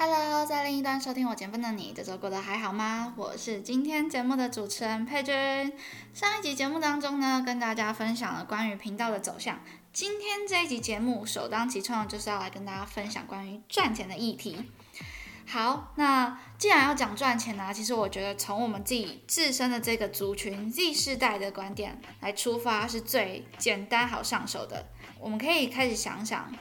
Hello，在另一端收听我节目的你，这周过得还好吗？我是今天节目的主持人佩君。上一集节目当中呢，跟大家分享了关于频道的走向。今天这一集节目首当其冲就是要来跟大家分享关于赚钱的议题。好，那既然要讲赚钱呢，其实我觉得从我们自己自身的这个族群 Z 世代的观点来出发，是最简单好上手的。我们可以开始想想，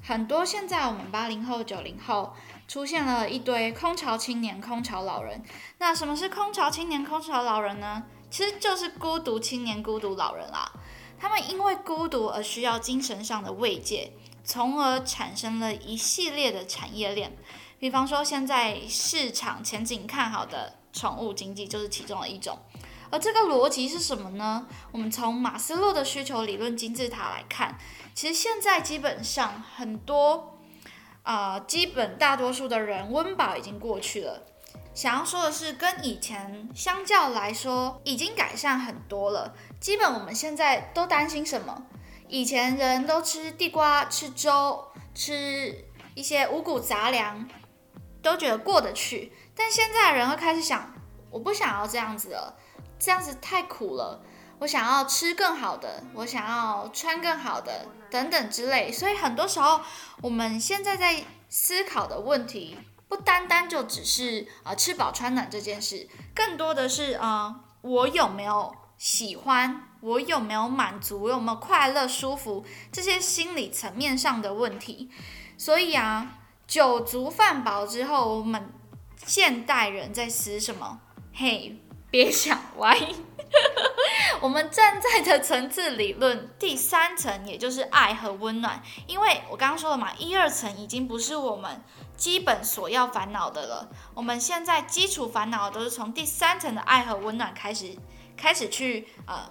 很多现在我们八零后、九零后。出现了一堆空巢青年、空巢老人。那什么是空巢青年、空巢老人呢？其实就是孤独青年、孤独老人啦。他们因为孤独而需要精神上的慰藉，从而产生了一系列的产业链。比方说，现在市场前景看好的宠物经济就是其中的一种。而这个逻辑是什么呢？我们从马斯洛的需求理论金字塔来看，其实现在基本上很多。啊，基本大多数的人温饱已经过去了。想要说的是，跟以前相较来说，已经改善很多了。基本我们现在都担心什么？以前人都吃地瓜、吃粥、吃一些五谷杂粮，都觉得过得去。但现在人会开始想，我不想要这样子了，这样子太苦了。我想要吃更好的，我想要穿更好的，等等之类。所以很多时候，我们现在在思考的问题，不单单就只是啊吃饱穿暖这件事，更多的是啊我有没有喜欢，我有没有满足，我有没有快乐、舒服这些心理层面上的问题。所以啊，酒足饭饱之后，我们现代人在思什么？嘿，别想歪。我们站在的层次理论第三层，也就是爱和温暖。因为我刚刚说了嘛，一二层已经不是我们基本所要烦恼的了。我们现在基础烦恼都是从第三层的爱和温暖开始，开始去呃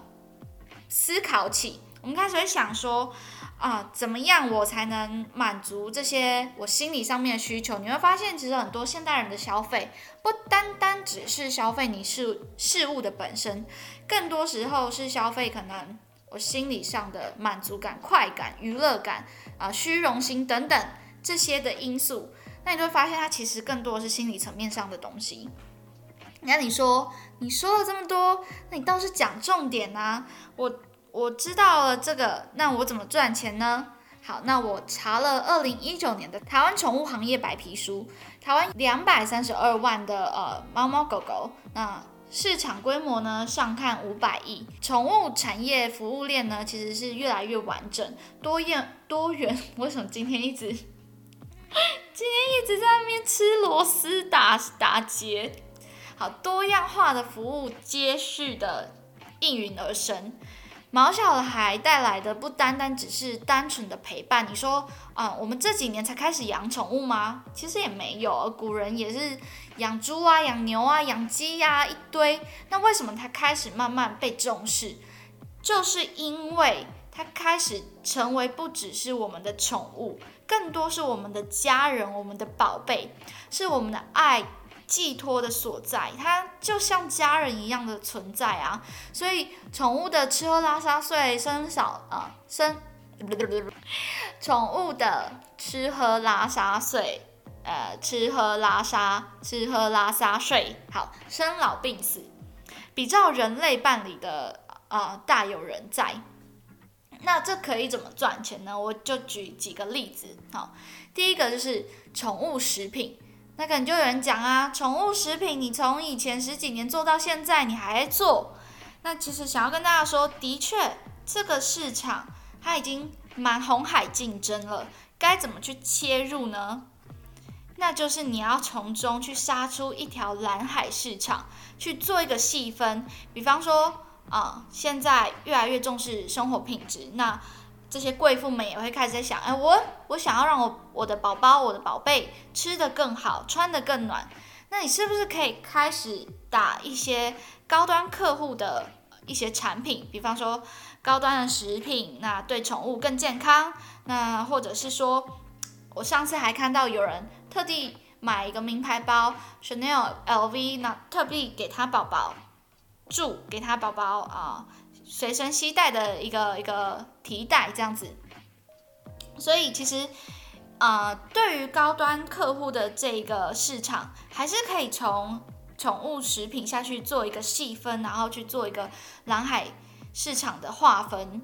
思考起。我们开始会想说。啊，怎么样我才能满足这些我心理上面的需求？你会发现，其实很多现代人的消费不单单只是消费你事事物的本身，更多时候是消费可能我心理上的满足感、快感、娱乐感啊、虚荣心等等这些的因素。那你会发现，它其实更多的是心理层面上的东西。那你说，你说了这么多，那你倒是讲重点啊，我。我知道了这个，那我怎么赚钱呢？好，那我查了二零一九年的台湾宠物行业白皮书，台湾两百三十二万的呃猫猫狗狗，那市场规模呢上看五百亿，宠物产业服务链呢其实是越来越完整、多样、多元。为什么今天一直 今天一直在那边吃螺丝打打结？好，多样化的服务接续的应运而生。毛小孩带来的不单单只是单纯的陪伴。你说，啊，我们这几年才开始养宠物吗？其实也没有，古人也是养猪啊、养牛啊、养鸡呀一堆。那为什么它开始慢慢被重视？就是因为它开始成为不只是我们的宠物，更多是我们的家人、我们的宝贝，是我们的爱。寄托的所在，它就像家人一样的存在啊！所以宠物的吃喝拉撒睡生少啊生，宠物的吃喝拉撒睡，呃，吃喝拉撒吃喝拉撒睡，好，生老病死，比照人类办理的啊大有人在。那这可以怎么赚钱呢？我就举几个例子，好，第一个就是宠物食品。那可能就有人讲啊，宠物食品你从以前十几年做到现在，你还在做。那其实想要跟大家说，的确这个市场它已经蛮红海竞争了，该怎么去切入呢？那就是你要从中去杀出一条蓝海市场，去做一个细分。比方说，啊，现在越来越重视生活品质，那这些贵妇们也会开始在想，哎，我我想要让我我的宝宝、我的宝贝吃得更好，穿得更暖，那你是不是可以开始打一些高端客户的一些产品？比方说高端的食品，那对宠物更健康，那或者是说。我上次还看到有人特地买一个名牌包，Chanel、LV，那特地给他宝宝住，给他宝宝啊随身携带的一个一个提袋这样子。所以其实，呃，对于高端客户的这个市场，还是可以从宠物食品下去做一个细分，然后去做一个蓝海市场的划分。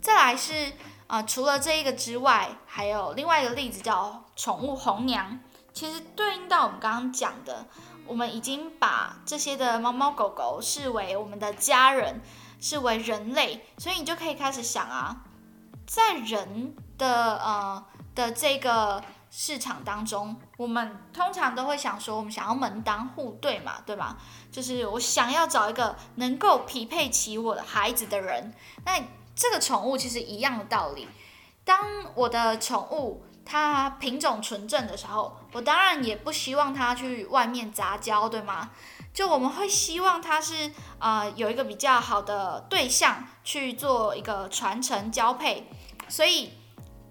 再来是。啊，除了这一个之外，还有另外一个例子叫宠物红娘，其实对应到我们刚刚讲的，我们已经把这些的猫猫狗狗视为我们的家人，视为人类，所以你就可以开始想啊，在人的呃的这个市场当中，我们通常都会想说，我们想要门当户对嘛，对吧？就是我想要找一个能够匹配起我的孩子的人，那。这个宠物其实一样的道理。当我的宠物它品种纯正的时候，我当然也不希望它去外面杂交，对吗？就我们会希望它是啊有一个比较好的对象去做一个传承交配。所以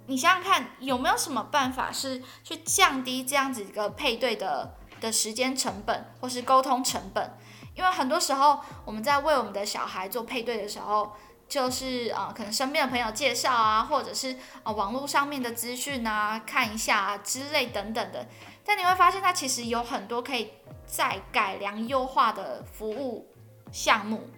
你想想看，有没有什么办法是去降低这样子一个配对的的时间成本，或是沟通成本？因为很多时候我们在为我们的小孩做配对的时候。就是啊，可能身边的朋友介绍啊，或者是啊网络上面的资讯啊，看一下啊之类等等的。但你会发现，它其实有很多可以再改良优化的服务项目、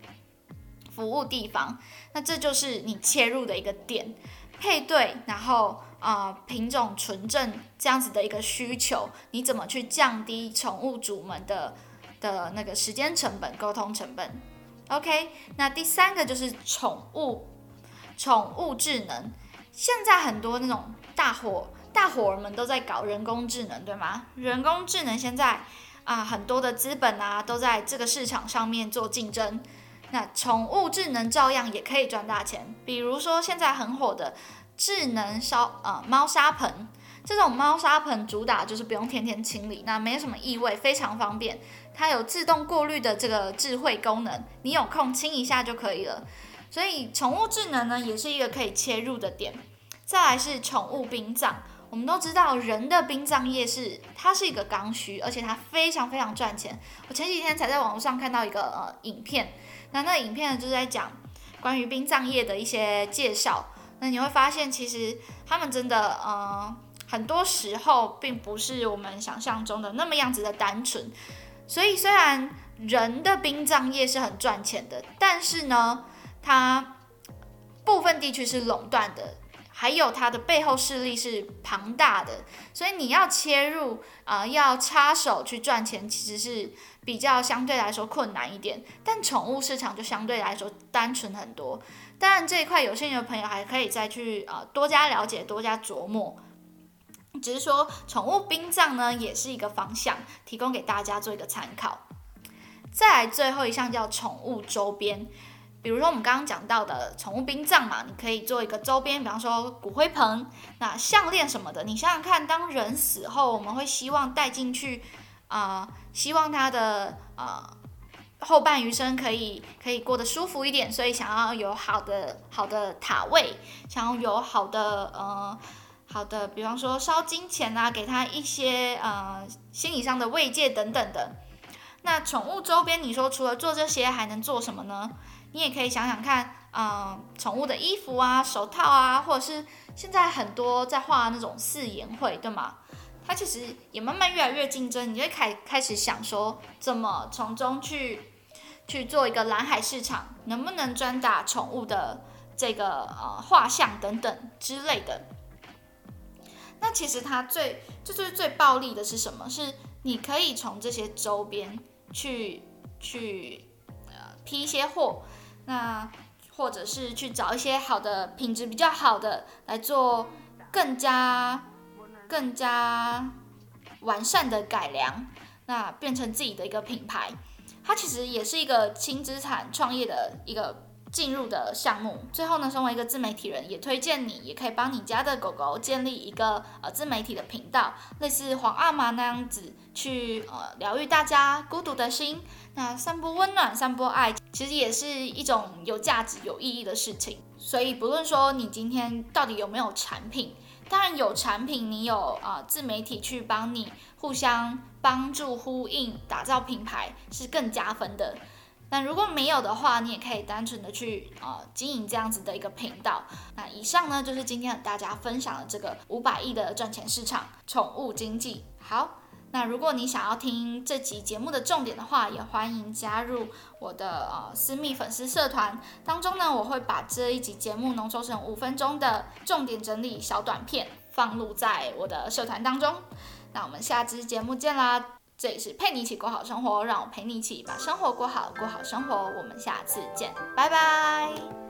服务地方。那这就是你切入的一个点，配对，然后啊品种纯正这样子的一个需求，你怎么去降低宠物主们的的那个时间成本、沟通成本？OK，那第三个就是宠物，宠物智能。现在很多那种大伙大伙儿们都在搞人工智能，对吗？人工智能现在啊，很多的资本啊都在这个市场上面做竞争。那宠物智能照样也可以赚大钱。比如说现在很火的智能烧啊猫砂盆，这种猫砂盆主打就是不用天天清理，那没什么异味，非常方便。它有自动过滤的这个智慧功能，你有空清一下就可以了。所以宠物智能呢，也是一个可以切入的点。再来是宠物殡葬，我们都知道人的殡葬业是它是一个刚需，而且它非常非常赚钱。我前几天才在网络上看到一个呃影片，那那影片呢就是在讲关于殡葬业的一些介绍。那你会发现，其实他们真的呃很多时候并不是我们想象中的那么样子的单纯。所以，虽然人的殡葬业是很赚钱的，但是呢，它部分地区是垄断的，还有它的背后势力是庞大的，所以你要切入啊，要插手去赚钱，其实是比较相对来说困难一点。但宠物市场就相对来说单纯很多。当然，这一块有兴趣的朋友还可以再去啊多加了解，多加琢磨。只是说，宠物殡葬呢，也是一个方向，提供给大家做一个参考。再来最后一项叫宠物周边，比如说我们刚刚讲到的宠物殡葬嘛，你可以做一个周边，比方说骨灰盆、那项链什么的。你想想看，当人死后，我们会希望带进去啊，希望他的呃后半余生可以可以过得舒服一点，所以想要有好的好的塔位，想要有好的呃。好的，比方说烧金钱啊，给他一些呃心理上的慰藉等等的。那宠物周边，你说除了做这些，还能做什么呢？你也可以想想看，呃，宠物的衣服啊、手套啊，或者是现在很多在画那种四言会，对吗？它其实也慢慢越来越竞争，你就开开始想说，怎么从中去去做一个蓝海市场，能不能专打宠物的这个呃画像等等之类的。那其实它最就是最暴利的是什么？是你可以从这些周边去去呃批一些货，那或者是去找一些好的品质比较好的来做更加更加完善的改良，那变成自己的一个品牌。它其实也是一个轻资产创业的一个。进入的项目，最后呢，身为一个自媒体人，也推荐你，也可以帮你家的狗狗建立一个呃自媒体的频道，类似皇阿玛那样子，去呃疗愈大家孤独的心，那散播温暖，散播爱，其实也是一种有价值、有意义的事情。所以不论说你今天到底有没有产品，当然有产品，你有啊自媒体去帮你互相帮助、呼应、打造品牌，是更加分的。那如果没有的话，你也可以单纯的去呃经营这样子的一个频道。那以上呢就是今天和大家分享的这个五百亿的赚钱市场——宠物经济。好，那如果你想要听这集节目的重点的话，也欢迎加入我的呃私密粉丝社团当中呢，我会把这一集节目浓缩成五分钟的重点整理小短片，放入在我的社团当中。那我们下支节目见啦！这里是陪你一起过好生活，让我陪你一起把生活过好，过好生活。我们下次见，拜拜。